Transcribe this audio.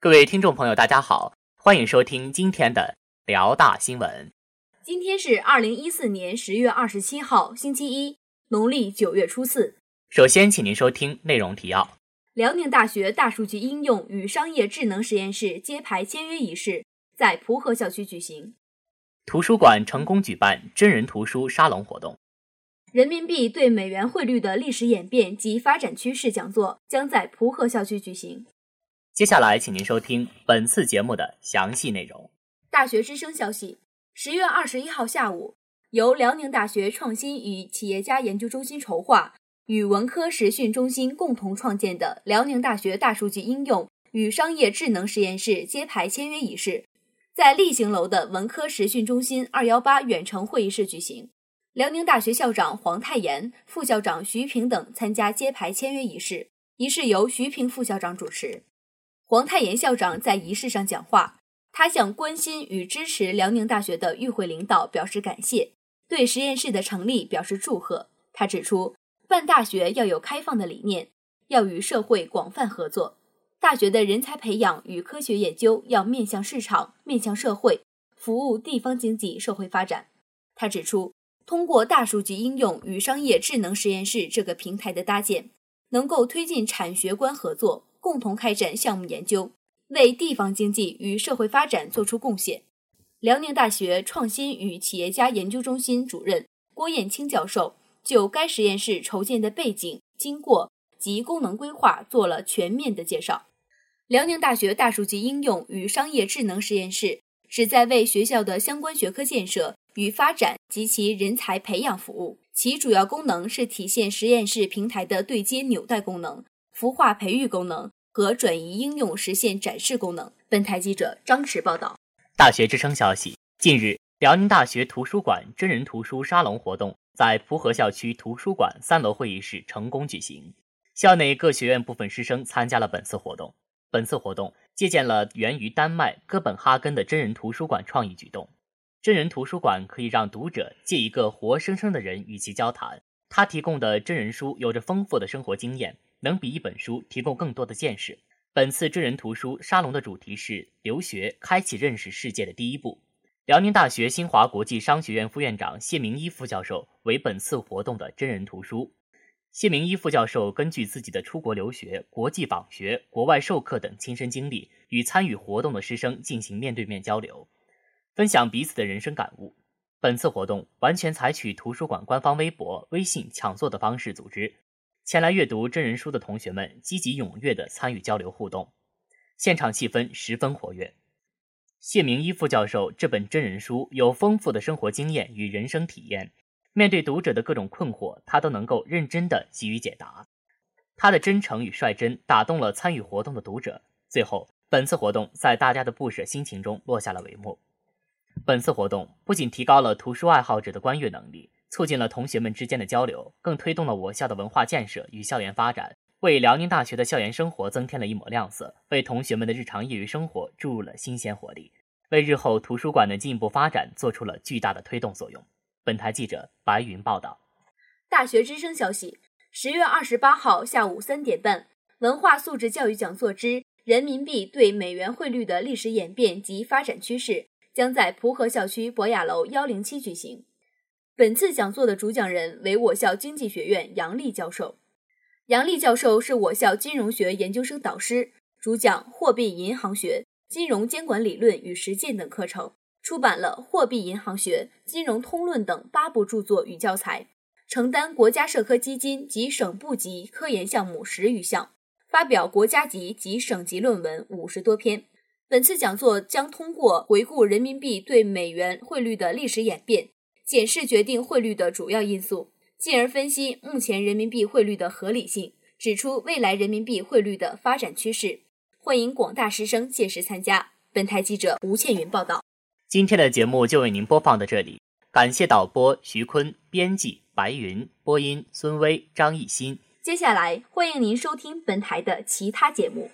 各位听众朋友，大家好，欢迎收听今天的辽大新闻。今天是二零一四年十月二十七号，星期一，农历九月初四。首先，请您收听内容提要：辽宁大学大数据应用与商业智能实验室揭牌签约仪式在蒲河校区举行；图书馆成功举办真人图书沙龙活动；人民币对美元汇率的历史演变及发展趋势讲座将在蒲河校区举行。接下来，请您收听本次节目的详细内容。大学之声消息：十月二十一号下午，由辽宁大学创新与企业家研究中心筹划，与文科实训中心共同创建的辽宁大学大数据应用与商业智能实验室揭牌签约仪式，在例行楼的文科实训中心二幺八远程会议室举行。辽宁大学校长黄泰岩、副校长徐平等参加揭牌签约仪式，仪式由徐平副校长主持。黄泰岩校长在仪式上讲话，他向关心与支持辽宁大学的与会领导表示感谢，对实验室的成立表示祝贺。他指出，办大学要有开放的理念，要与社会广泛合作。大学的人才培养与科学研究要面向市场、面向社会，服务地方经济社会发展。他指出，通过大数据应用与商业智能实验室这个平台的搭建，能够推进产学官合作。共同开展项目研究，为地方经济与社会发展作出贡献。辽宁大学创新与企业家研究中心主任郭艳青教授就该实验室筹建的背景、经过及功能规划做了全面的介绍。辽宁大学大数据应用与商业智能实验室旨在为学校的相关学科建设与发展及其人才培养服务，其主要功能是体现实验室平台的对接纽带功能。孵化培育功能和转移应用实现展示功能。本台记者张驰报道。大学之声消息：近日，辽宁大学图书馆真人图书沙龙活动在蒲河校区图书馆三楼会议室成功举行。校内各学院部分师生参加了本次活动。本次活动借鉴了源于丹麦哥本哈根的真人图书馆创意举动。真人图书馆可以让读者借一个活生生的人与其交谈，他提供的真人书有着丰富的生活经验。能比一本书提供更多的见识。本次真人图书沙龙的主题是“留学开启认识世界的第一步”。辽宁大学新华国际商学院副院长谢明一副教授为本次活动的真人图书。谢明一副教授根据自己的出国留学、国际访学、国外授课等亲身经历，与参与活动的师生进行面对面交流，分享彼此的人生感悟。本次活动完全采取图书馆官方微博、微信抢座的方式组织。前来阅读真人书的同学们积极踊跃地参与交流互动，现场气氛十分活跃。谢明一副教授这本真人书有丰富的生活经验与人生体验，面对读者的各种困惑，他都能够认真地给予解答。他的真诚与率真打动了参与活动的读者。最后，本次活动在大家的不舍心情中落下了帷幕。本次活动不仅提高了图书爱好者的观阅能力。促进了同学们之间的交流，更推动了我校的文化建设与校园发展，为辽宁大学的校园生活增添了一抹亮色，为同学们的日常业余生活注入了新鲜活力，为日后图书馆的进一步发展做出了巨大的推动作用。本台记者白云报道。大学之声消息：十月二十八号下午三点半，文化素质教育讲座之人民币对美元汇率的历史演变及发展趋势将在蒲河校区博雅楼幺零七举行。本次讲座的主讲人为我校经济学院杨丽教授。杨丽教授是我校金融学研究生导师，主讲货币银行学、金融监管理论与实践等课程，出版了《货币银行学》《金融通论》等八部著作与教材，承担国家社科基金及省部级科研项目十余项，发表国家级及省级论文五十多篇。本次讲座将通过回顾人民币对美元汇率的历史演变。检视决定汇率的主要因素，进而分析目前人民币汇率的合理性，指出未来人民币汇率的发展趋势。欢迎广大师生届时参加。本台记者吴倩云报道。今天的节目就为您播放到这里，感谢导播徐坤，编辑白云，播音孙威、张艺兴。接下来欢迎您收听本台的其他节目。